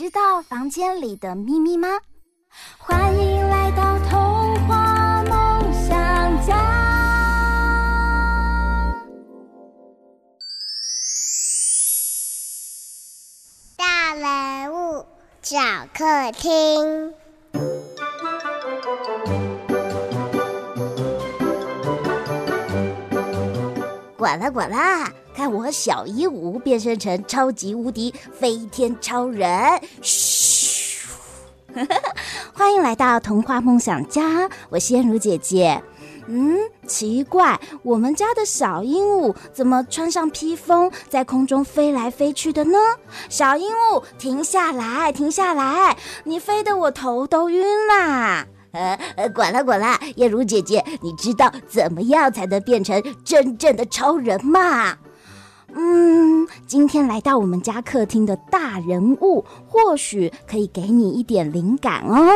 知道房间里的秘密吗？欢迎来到童话梦想家。大人物小客厅。管啦管啦，看我和小鹦鹉变身成超级无敌飞天超人！嘘，欢迎来到童话梦想家，我是燕如姐姐。嗯，奇怪，我们家的小鹦鹉怎么穿上披风，在空中飞来飞去的呢？小鹦鹉，停下来，停下来！你飞得我头都晕啦！呃呃，管啦管啦，燕如姐姐，你知道怎么样才能变成真正的超人吗？嗯，今天来到我们家客厅的大人物，或许可以给你一点灵感哦。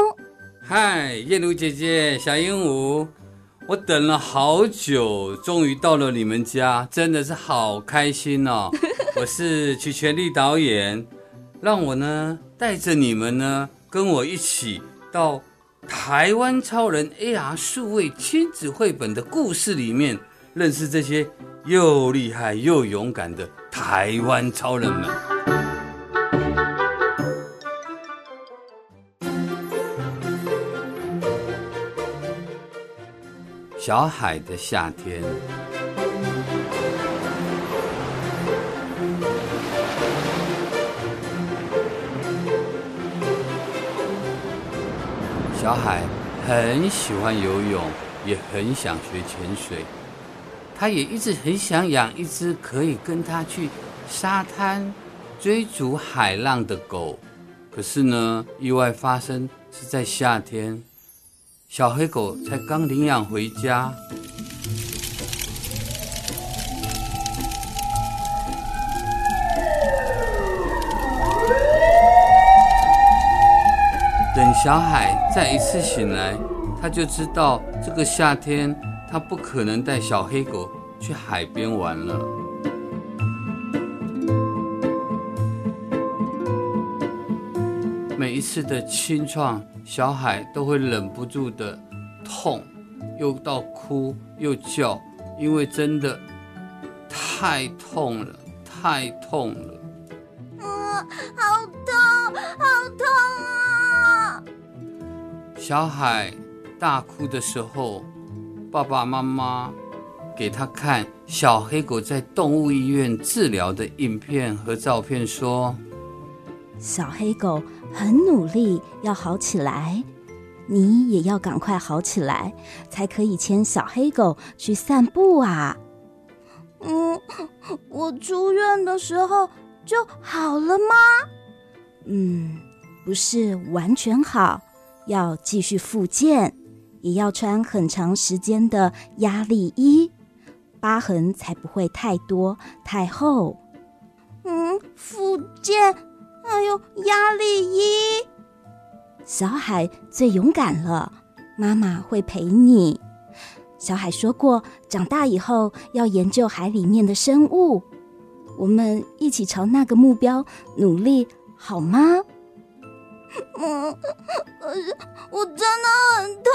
嗨，燕如姐姐，小鹦鹉，我等了好久，终于到了你们家，真的是好开心哦！我是曲全力导演，让我呢带着你们呢，跟我一起到。台湾超人 AR 数位亲子绘本的故事里面，认识这些又厉害又勇敢的台湾超人们。小海的夏天。小海很喜欢游泳，也很想学潜水。他也一直很想养一只可以跟他去沙滩追逐海浪的狗。可是呢，意外发生是在夏天，小黑狗才刚领养回家。等小海再一次醒来，他就知道这个夏天他不可能带小黑狗去海边玩了。每一次的清创，小海都会忍不住的痛，又到哭又叫，因为真的太痛了，太痛了。嗯，好痛，好痛啊！小海大哭的时候，爸爸妈妈给他看小黑狗在动物医院治疗的影片和照片，说：“小黑狗很努力要好起来，你也要赶快好起来，才可以牵小黑狗去散步啊。”嗯，我出院的时候就好了吗？嗯，不是完全好。要继续复健，也要穿很长时间的压力衣，疤痕才不会太多太厚。嗯，复健还有压力衣。小海最勇敢了，妈妈会陪你。小海说过，长大以后要研究海里面的生物。我们一起朝那个目标努力，好吗？嗯，可是我真的很痛，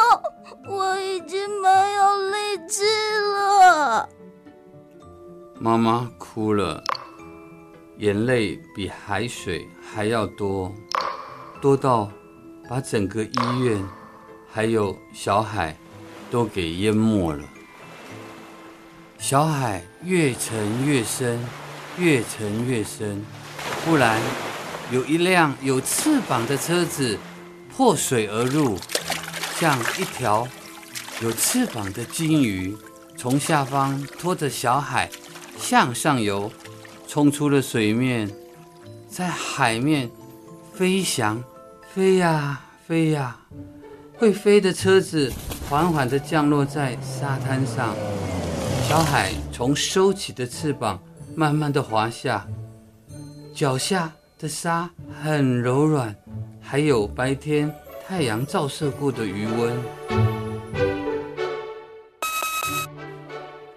我已经没有力气了。妈妈哭了，眼泪比海水还要多，多到把整个医院还有小海都给淹没了。小海越沉越深，越沉越深，忽然。有一辆有翅膀的车子破水而入，像一条有翅膀的鲸鱼，从下方拖着小海向上游，冲出了水面，在海面飞翔，飞呀飞呀，会飞的车子缓缓地降落在沙滩上。小海从收起的翅膀慢慢地滑下，脚下的沙很柔软，还有白天太阳照射过的余温。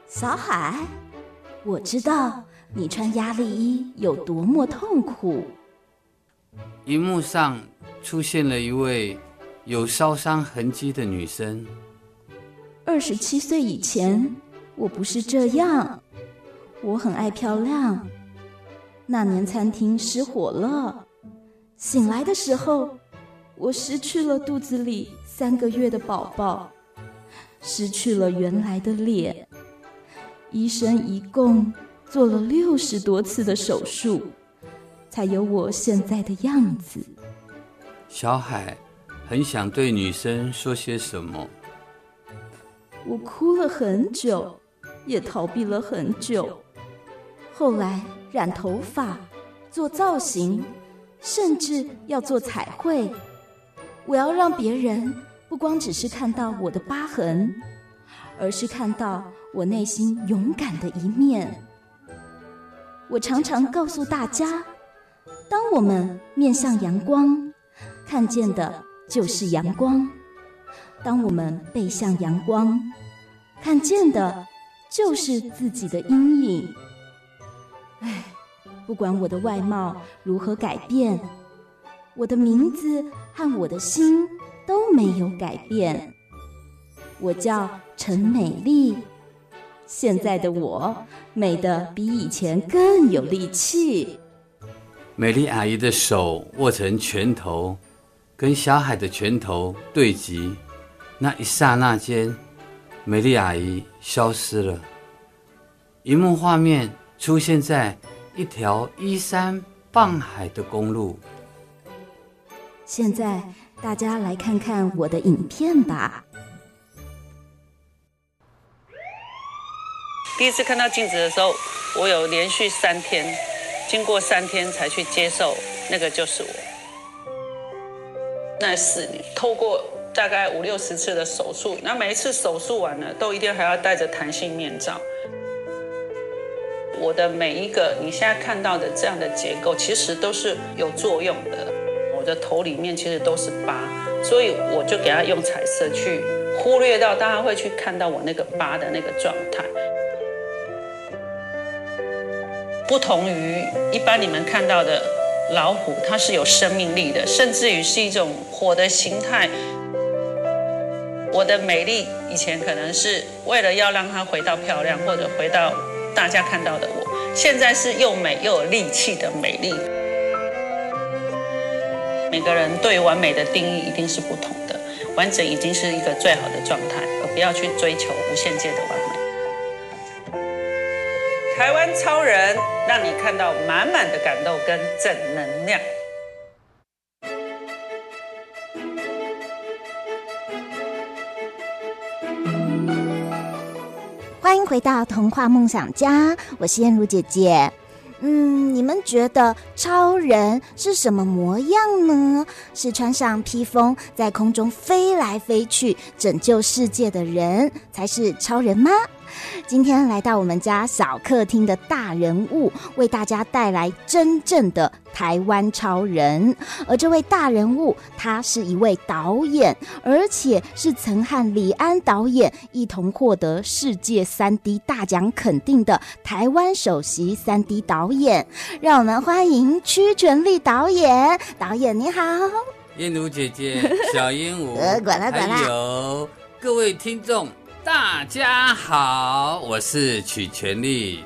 小海，我知道你穿压力衣有多么痛苦。荧幕上出现了一位有烧伤痕迹的女生。二十七岁以前，我不是这样。我很爱漂亮。那年餐厅失火了，醒来的时候，我失去了肚子里三个月的宝宝，失去了原来的脸。医生一共做了六十多次的手术，才有我现在的样子。小海很想对女生说些什么。我哭了很久，也逃避了很久。后来染头发、做造型，甚至要做彩绘。我要让别人不光只是看到我的疤痕，而是看到。我内心勇敢的一面。我常常告诉大家，当我们面向阳光，看见的就是阳光；当我们背向阳光，看见的就是自己的阴影。唉，不管我的外貌如何改变，我的名字和我的心都没有改变。我叫陈美丽。现在的我美得比以前更有力气。美丽阿姨的手握成拳头，跟小海的拳头对击。那一刹那间，美丽阿姨消失了。荧幕画面出现在一条依山傍海的公路。现在大家来看看我的影片吧。第一次看到镜子的时候，我有连续三天，经过三天才去接受那个就是我。那四年，透过大概五六十次的手术，那每一次手术完了，都一定还要戴着弹性面罩。我的每一个你现在看到的这样的结构，其实都是有作用的。我的头里面其实都是疤，所以我就给他用彩色去忽略到大家会去看到我那个疤的那个状态。不同于一般你们看到的老虎，它是有生命力的，甚至于是一种火的形态。我的美丽以前可能是为了要让它回到漂亮，或者回到大家看到的我，现在是又美又有力气的美丽。每个人对完美的定义一定是不同的，完整已经是一个最好的状态，而不要去追求无限界的完美。台湾超人，让你看到满满的感动跟正能量。欢迎回到童话梦想家，我是燕如姐姐。嗯，你们觉得超人是什么模样呢？是穿上披风在空中飞来飞去拯救世界的人才是超人吗？今天来到我们家小客厅的大人物，为大家带来真正的台湾超人。而这位大人物，他是一位导演，而且是曾和李安导演一同获得世界三 D 大奖肯定的台湾首席三 D 导演。让我们欢迎屈全利导演。导演你好，燕如姐姐，小鹦鹉，呃，管了管了，还有各位听众。大家好，我是曲全利。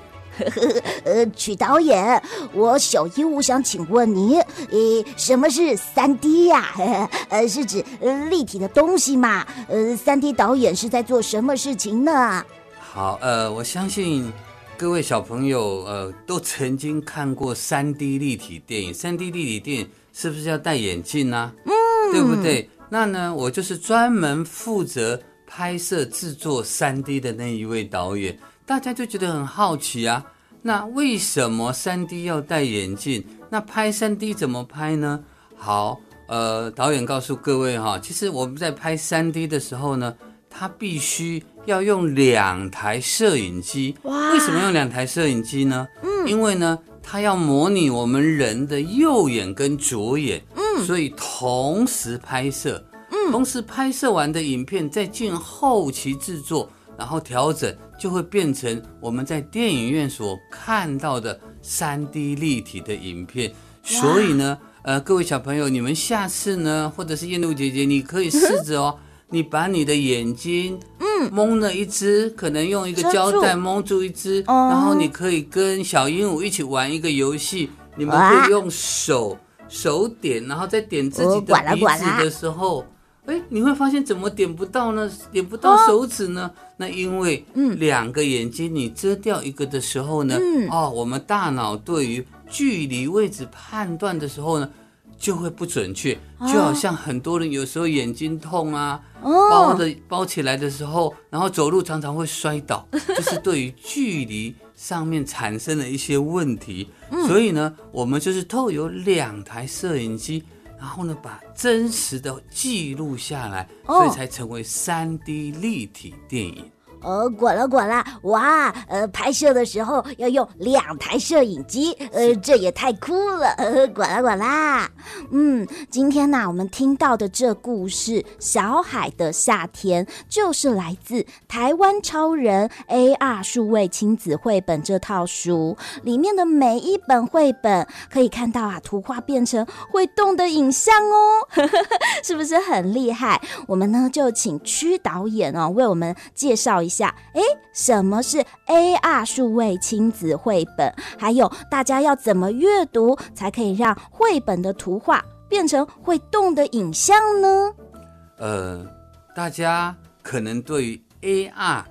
呃，曲导演，我小鹦鹉想请问你，呃，什么是三 D 呀？呃，是指立体的东西嘛？呃，三 D 导演是在做什么事情呢？好，呃，我相信各位小朋友，呃，都曾经看过三 D 立体电影。三 D 立体电影是不是要戴眼镜呢？嗯，对不对？那呢，我就是专门负责。拍摄制作三 D 的那一位导演，大家就觉得很好奇啊。那为什么 3D 要戴眼镜？那拍 3D 怎么拍呢？好，呃，导演告诉各位哈，其实我们在拍 3D 的时候呢，他必须要用两台摄影机。哇！为什么用两台摄影机呢？嗯，因为呢，他要模拟我们人的右眼跟左眼。嗯，所以同时拍摄。嗯，同时拍摄完的影片再进后期制作，然后调整。就会变成我们在电影院所看到的三 D 立体的影片。所以呢，呃，各位小朋友，你们下次呢，或者是燕露姐姐，你可以试着哦，你把你的眼睛，嗯，蒙了一只，可能用一个胶带蒙住一只，然后你可以跟小鹦鹉一起玩一个游戏，你们可以用手手点，然后再点自己的鼻子的时候。哎，你会发现怎么点不到呢？点不到手指呢？哦、那因为，嗯，两个眼睛你遮掉一个的时候呢，嗯，哦，我们大脑对于距离位置判断的时候呢，就会不准确，就好像很多人有时候眼睛痛啊，哦、包的包起来的时候，然后走路常常会摔倒，就是对于距离上面产生了一些问题。嗯、所以呢，我们就是透有两台摄影机。然后呢，把真实的记录下来，所以才成为 3D 立体电影。哦，滚了滚了，哇，呃，拍摄的时候要用两台摄影机，呃，这也太酷了，呃，滚了滚啦。嗯，今天呢，我们听到的这故事《小海的夏天》，就是来自台湾超人 AR 数位亲子绘本这套书里面的每一本绘本，可以看到啊，图画变成会动的影像哦，是不是很厉害？我们呢，就请屈导演哦，为我们介绍一下。哎，什么是 AR 数位亲子绘本？还有，大家要怎么阅读才可以让绘本的图画变成会动的影像呢？呃，大家可能对于 AR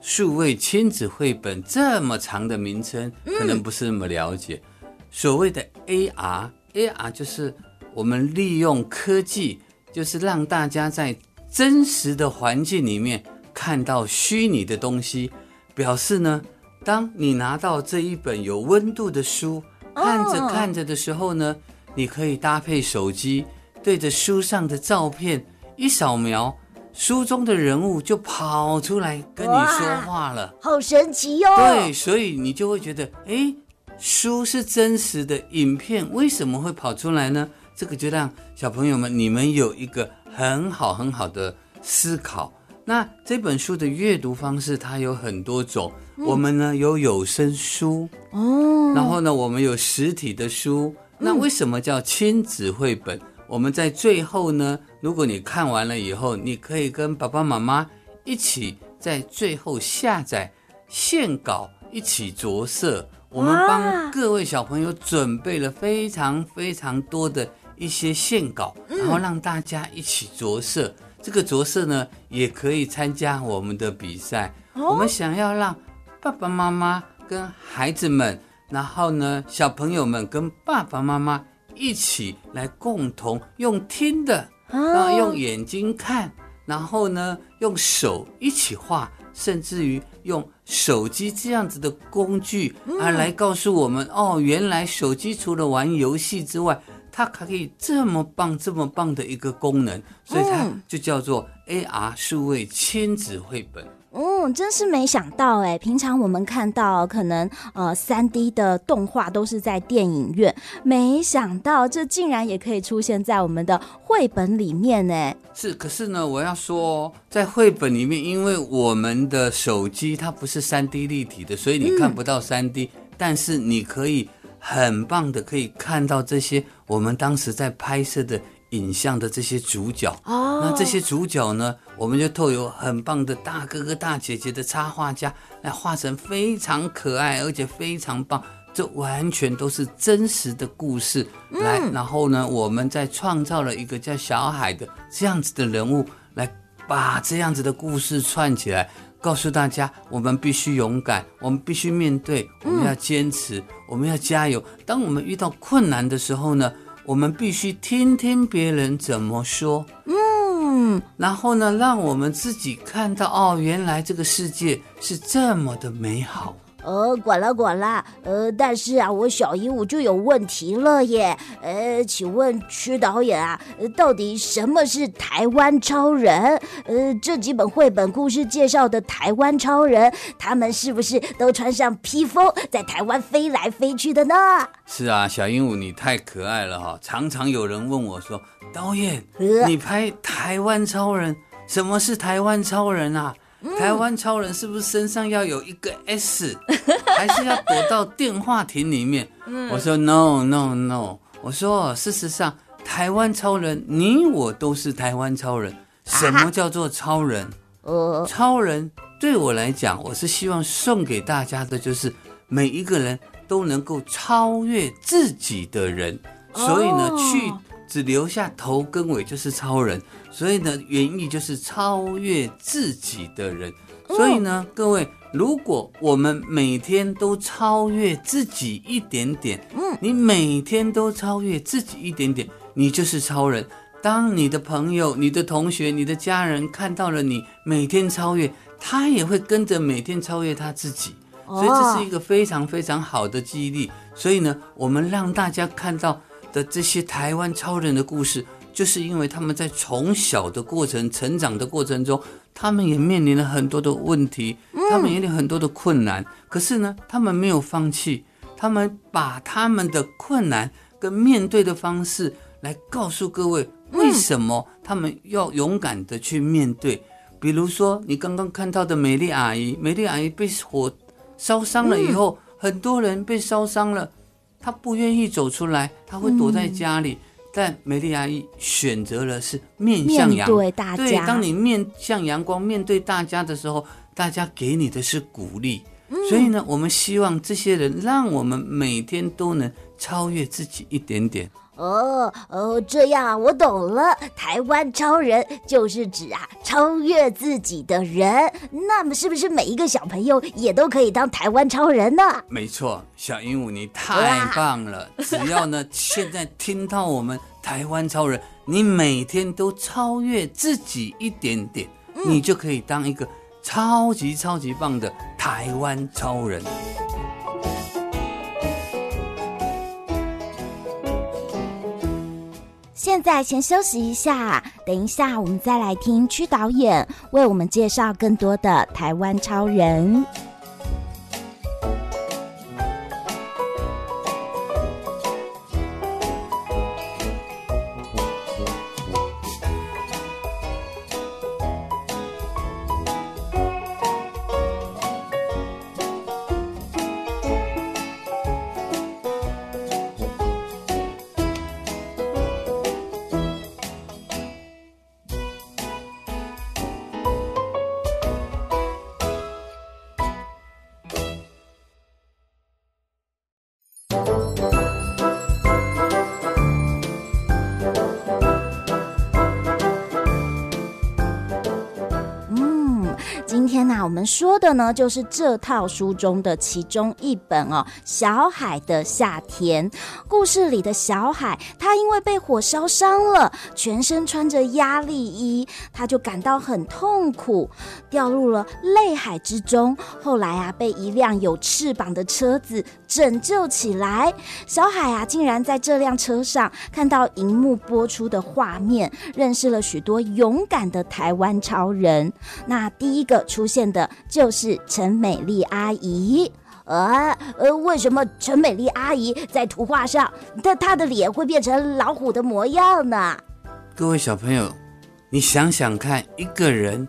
数位亲子绘本这么长的名称，可能不是那么了解。所谓的 AR，AR 就是我们利用科技，就是让大家在真实的环境里面。看到虚拟的东西，表示呢，当你拿到这一本有温度的书，看着看着的时候呢，你可以搭配手机，对着书上的照片一扫描，书中的人物就跑出来跟你说话了，好神奇哟！对，所以你就会觉得，诶，书是真实的，影片为什么会跑出来呢？这个就让小朋友们你们有一个很好很好的思考。那这本书的阅读方式，它有很多种。嗯、我们呢有有声书哦，然后呢我们有实体的书。那为什么叫亲子绘本？嗯、我们在最后呢，如果你看完了以后，你可以跟爸爸妈妈一起在最后下载线稿，一起着色。我们帮各位小朋友准备了非常非常多的一些线稿，然后让大家一起着色。这个着色呢，也可以参加我们的比赛。哦、我们想要让爸爸妈妈跟孩子们，然后呢，小朋友们跟爸爸妈妈一起来共同用听的，哦、然后用眼睛看，然后呢，用手一起画，甚至于用手机这样子的工具啊，来告诉我们、嗯、哦，原来手机除了玩游戏之外，它可以这么棒，这么棒的一个功能，所以它就叫做 AR 数位亲子绘本。嗯，真是没想到哎！平常我们看到可能呃三 D 的动画都是在电影院，没想到这竟然也可以出现在我们的绘本里面呢。是，可是呢，我要说，在绘本里面，因为我们的手机它不是三 D 立体的，所以你看不到三 D，嗯，但是你可以。很棒的，可以看到这些我们当时在拍摄的影像的这些主角。哦，那这些主角呢，我们就透过很棒的大哥哥大姐姐的插画家来画成非常可爱，而且非常棒。这完全都是真实的故事。嗯、来，然后呢，我们再创造了一个叫小海的这样子的人物，来把这样子的故事串起来。告诉大家，我们必须勇敢，我们必须面对，我们要坚持，嗯、我们要加油。当我们遇到困难的时候呢，我们必须听听别人怎么说，嗯，然后呢，让我们自己看到，哦，原来这个世界是这么的美好。呃，管了管了，呃，但是啊，我小鹦鹉就有问题了耶。呃，请问曲导演啊，到底什么是台湾超人？呃，这几本绘本故事介绍的台湾超人，他们是不是都穿上披风，在台湾飞来飞去的呢？是啊，小鹦鹉你太可爱了哈！常常有人问我说，导演，你拍台湾超人，什么是台湾超人啊？台湾超人是不是身上要有一个 S，还是要躲到电话亭里面？我说 No No No，我说事实上，台湾超人你我都是台湾超人。什么叫做超人？超人对我来讲，我是希望送给大家的就是每一个人都能够超越自己的人。所以呢，去只留下头跟尾就是超人。所以呢，原意就是超越自己的人。所以呢，各位，如果我们每天都超越自己一点点，嗯，你每天都超越自己一点点，你就是超人。当你的朋友、你的同学、你的家人看到了你每天超越，他也会跟着每天超越他自己。所以这是一个非常非常好的激励。所以呢，我们让大家看到的这些台湾超人的故事。就是因为他们在从小的过程、成长的过程中，他们也面临了很多的问题，他们也有很多的困难。可是呢，他们没有放弃，他们把他们的困难跟面对的方式来告诉各位，为什么他们要勇敢的去面对。比如说，你刚刚看到的美丽阿姨，美丽阿姨被火烧伤了以后，很多人被烧伤了，她不愿意走出来，她会躲在家里。但美丽阿姨选择了是面向阳，对大家。对，当你面向阳光，面对大家的时候，大家给你的是鼓励。嗯。所以呢，我们希望这些人，让我们每天都能超越自己一点点。哦哦，这样啊，我懂了。台湾超人就是指啊，超越自己的人。那么，是不是每一个小朋友也都可以当台湾超人呢？没错，小鹦鹉你太棒了。只要呢，现在听到我们台湾超人，你每天都超越自己一点点，你就可以当一个超级超级棒的台湾超人。现在先休息一下，等一下我们再来听区导演为我们介绍更多的台湾超人。们说的呢，就是这套书中的其中一本哦，《小海的夏天》。故事里的小海，他因为被火烧伤了，全身穿着压力衣，他就感到很痛苦，掉入了泪海之中。后来啊，被一辆有翅膀的车子拯救起来。小海啊，竟然在这辆车上看到荧幕播出的画面，认识了许多勇敢的台湾超人。那第一个出现的。就是陈美丽阿姨，呃呃，为什么陈美丽阿姨在图画上，她她的脸会变成老虎的模样呢？各位小朋友，你想想看，一个人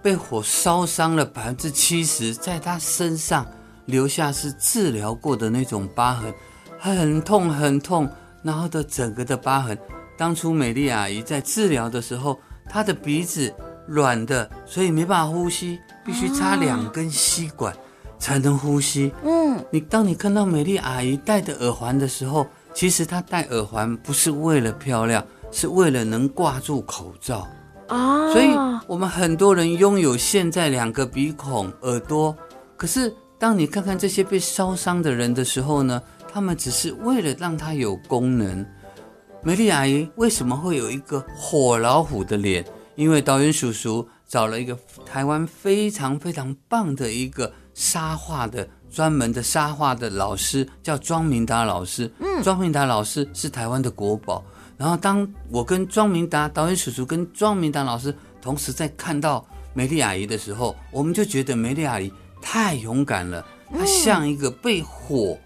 被火烧伤了百分之七十，在他身上留下是治疗过的那种疤痕，很痛很痛，然后的整个的疤痕。当初美丽阿姨在治疗的时候，她的鼻子软的，所以没办法呼吸。必须插两根吸管才能呼吸。嗯，你当你看到美丽阿姨戴的耳环的时候，其实她戴耳环不是为了漂亮，是为了能挂住口罩。啊，所以我们很多人拥有现在两个鼻孔、耳朵，可是当你看看这些被烧伤的人的时候呢，他们只是为了让它有功能。美丽阿姨为什么会有一个火老虎的脸？因为导演叔叔。找了一个台湾非常非常棒的一个沙画的专门的沙画的老师，叫庄明达老师。嗯，庄明达老师是台湾的国宝。然后，当我跟庄明达导演叔叔跟庄明达老师同时在看到美丽阿姨的时候，我们就觉得美丽阿姨太勇敢了，她像一个被火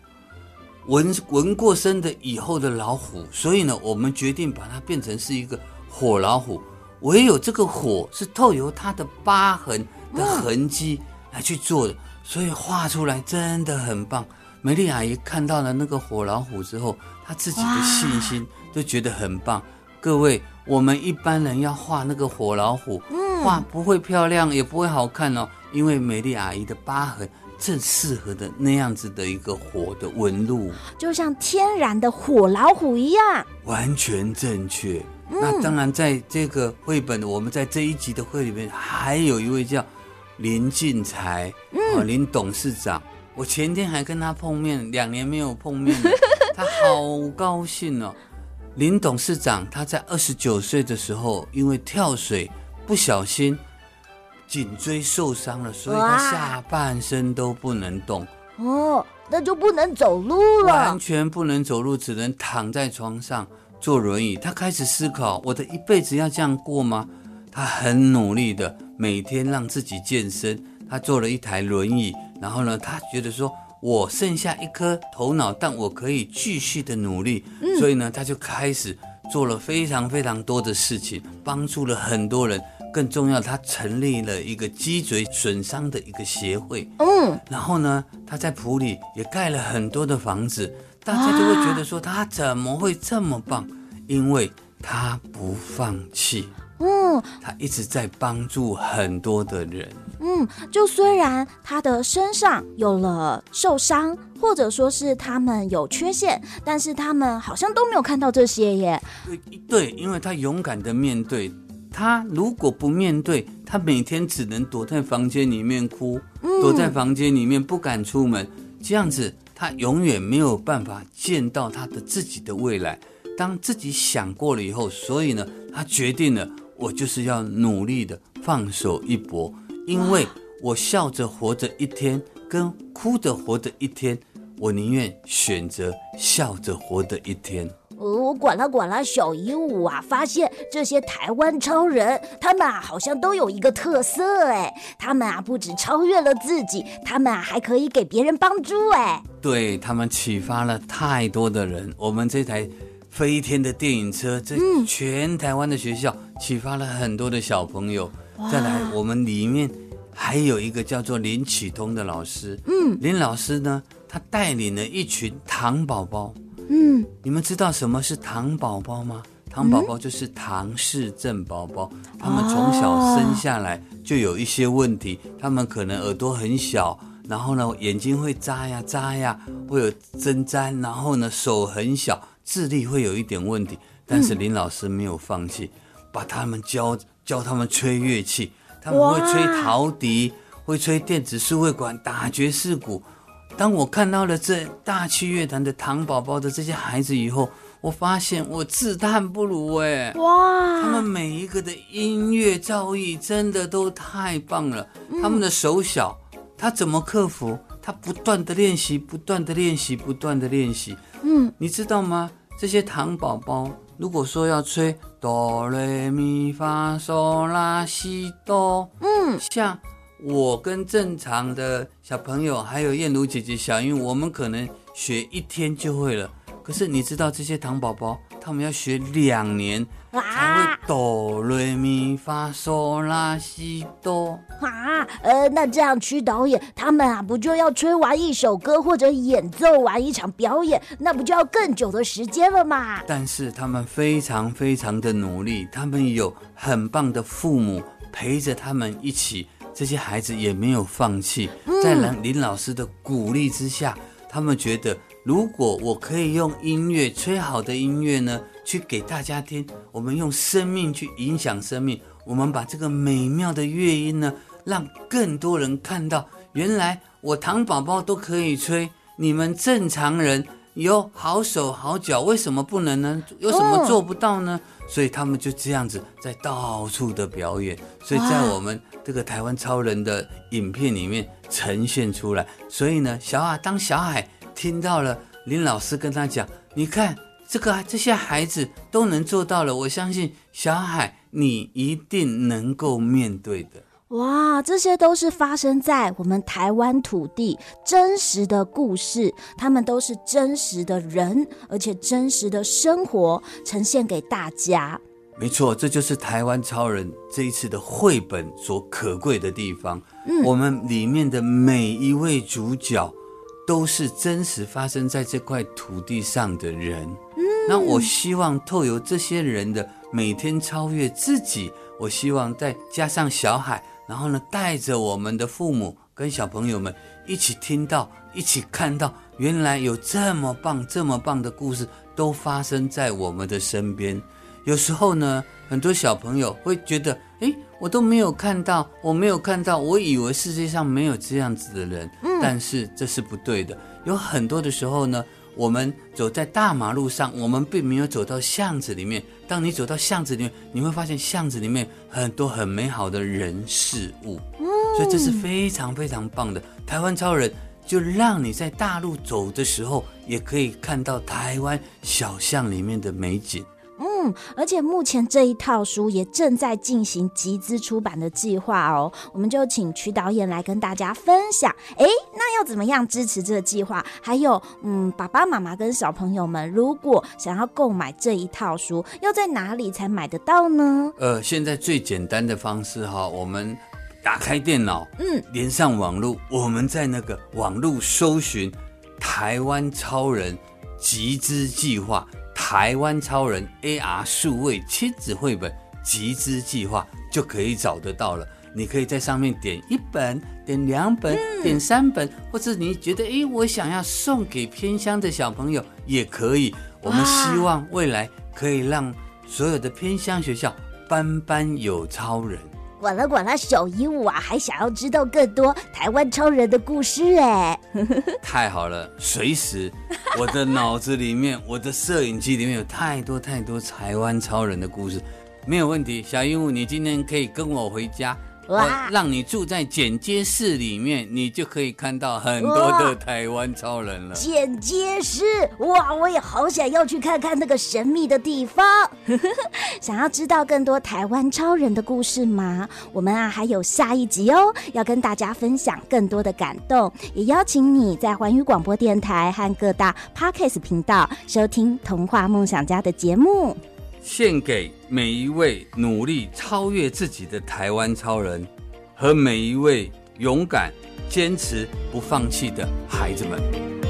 纹纹过身的以后的老虎。所以呢，我们决定把它变成是一个火老虎。唯有这个火是透由它的疤痕的痕迹来去做的。所以画出来真的很棒。美丽阿姨看到了那个火老虎之后，她自己的信心都觉得很棒。各位，我们一般人要画那个火老虎，画不会漂亮，也不会好看哦。因为美丽阿姨的疤痕正适合的那样子的一个火的纹路，就像天然的火老虎一样，完全正确。那当然，在这个绘本，我们在这一集的会里面，还有一位叫。林进才，哦，林董事长，我前天还跟他碰面，两年没有碰面了，他好高兴哦。林董事长他在二十九岁的时候，因为跳水不小心颈椎受伤了，所以他下半身都不能动。哦，那就不能走路了，完全不能走路，只能躺在床上坐轮椅。他开始思考：我的一辈子要这样过吗？他很努力的每天让自己健身，他做了一台轮椅，然后呢，他觉得说，我剩下一颗头脑，但我可以继续的努力，嗯、所以呢，他就开始做了非常非常多的事情，帮助了很多人。更重要，他成立了一个脊椎损伤的一个协会，嗯，然后呢，他在普里也盖了很多的房子，大家就会觉得说，他怎么会这么棒？因为他不放弃。嗯，他一直在帮助很多的人。嗯，就虽然他的身上有了受伤，或者说是他们有缺陷，但是他们好像都没有看到这些耶。对，对，因为他勇敢的面对。他如果不面对，他每天只能躲在房间里面哭，躲在房间里面不敢出门，这样子他永远没有办法见到他的自己的未来。当自己想过了以后，所以呢，他决定了。我就是要努力的放手一搏，因为我笑着活着一天，跟哭着活着一天，我宁愿选择笑着活的一天。我管啦管啦，小鹦鹉啊，发现这些台湾超人，他们啊好像都有一个特色哎，他们啊不止超越了自己，他们啊还可以给别人帮助哎。对，他们启发了太多的人，我们这台。飞天的电影车在全台湾的学校启发了很多的小朋友。再来，我们里面还有一个叫做林启通的老师。嗯，林老师呢，他带领了一群糖宝宝。嗯，你们知道什么是糖宝宝吗？糖宝宝就是唐氏症宝宝，他们从小生下来就有一些问题，他们可能耳朵很小，然后呢眼睛会眨呀眨呀，会有针毡，然后呢手很小。智力会有一点问题，但是林老师没有放弃，嗯、把他们教教他们吹乐器，他们会吹陶笛，会吹电子数位管，打爵士鼓。当我看到了这大器乐团的糖宝宝的这些孩子以后，我发现我自叹不如哎！哇，他们每一个的音乐造诣真的都太棒了。嗯、他们的手小，他怎么克服？他不断的练习，不断的练习，不断的练习。嗯，你知道吗？这些糖宝宝，如果说要吹哆来咪发嗦拉西哆，嗯，像我跟正常的小朋友，还有燕如姐姐、小英，我们可能学一天就会了。可是你知道这些糖宝宝，他们要学两年才会哆瑞咪发嗦拉西哆啊！呃，那这样曲导演他们啊，不就要吹完一首歌或者演奏完一场表演，那不就要更久的时间了吗？但是他们非常非常的努力，他们有很棒的父母陪着他们一起，这些孩子也没有放弃，在林林老师的鼓励之下，他们觉得。如果我可以用音乐吹好的音乐呢，去给大家听，我们用生命去影响生命，我们把这个美妙的乐音呢，让更多人看到，原来我糖宝宝都可以吹，你们正常人有好手好脚，为什么不能呢？有什么做不到呢？哦、所以他们就这样子在到处的表演，所以在我们这个台湾超人的影片里面呈现出来。所以呢，小海当小海听到了林老师跟他讲，你看这个这些孩子都能做到了，我相信小海你一定能够面对的。哇，这些都是发生在我们台湾土地真实的故事，他们都是真实的人，而且真实的生活呈现给大家。没错，这就是台湾超人这一次的绘本所可贵的地方。嗯，我们里面的每一位主角都是真实发生在这块土地上的人。嗯，那我希望透由这些人的每天超越自己，我希望再加上小海。然后呢，带着我们的父母跟小朋友们一起听到，一起看到，原来有这么棒、这么棒的故事都发生在我们的身边。有时候呢，很多小朋友会觉得，诶，我都没有看到，我没有看到，我以为世界上没有这样子的人。嗯，但是这是不对的。有很多的时候呢。我们走在大马路上，我们并没有走到巷子里面。当你走到巷子里面，你会发现巷子里面很多很美好的人事物，嗯，所以这是非常非常棒的。台湾超人就让你在大陆走的时候，也可以看到台湾小巷里面的美景。嗯，而且目前这一套书也正在进行集资出版的计划哦，我们就请曲导演来跟大家分享。哎，那要怎么样支持这个计划？还有，嗯，爸爸妈妈跟小朋友们如果想要购买这一套书，要在哪里才买得到呢？呃，现在最简单的方式哈，我们打开电脑，嗯，连上网络，我们在那个网络搜寻“台湾超人集资计划”。台湾超人 AR 数位亲子绘本集资计划就可以找得到了。你可以在上面点一本、点两本、嗯、点三本，或者你觉得诶，我想要送给偏乡的小朋友也可以。我们希望未来可以让所有的偏乡学校班班有超人。管了管了，小鹦鹉啊，还想要知道更多台湾超人的故事哎！太好了，随时我的脑子里面，我的摄影机里面有太多太多台湾超人的故事，没有问题。小鹦鹉，你今天可以跟我回家。哇！让你住在剪接室里面，你就可以看到很多的台湾超人了。剪接室，哇！我也好想要去看看那个神秘的地方。想要知道更多台湾超人的故事吗？我们啊还有下一集哦，要跟大家分享更多的感动。也邀请你在环宇广播电台和各大 Podcast 频道收听《童话梦想家》的节目。献给每一位努力超越自己的台湾超人，和每一位勇敢坚持不放弃的孩子们。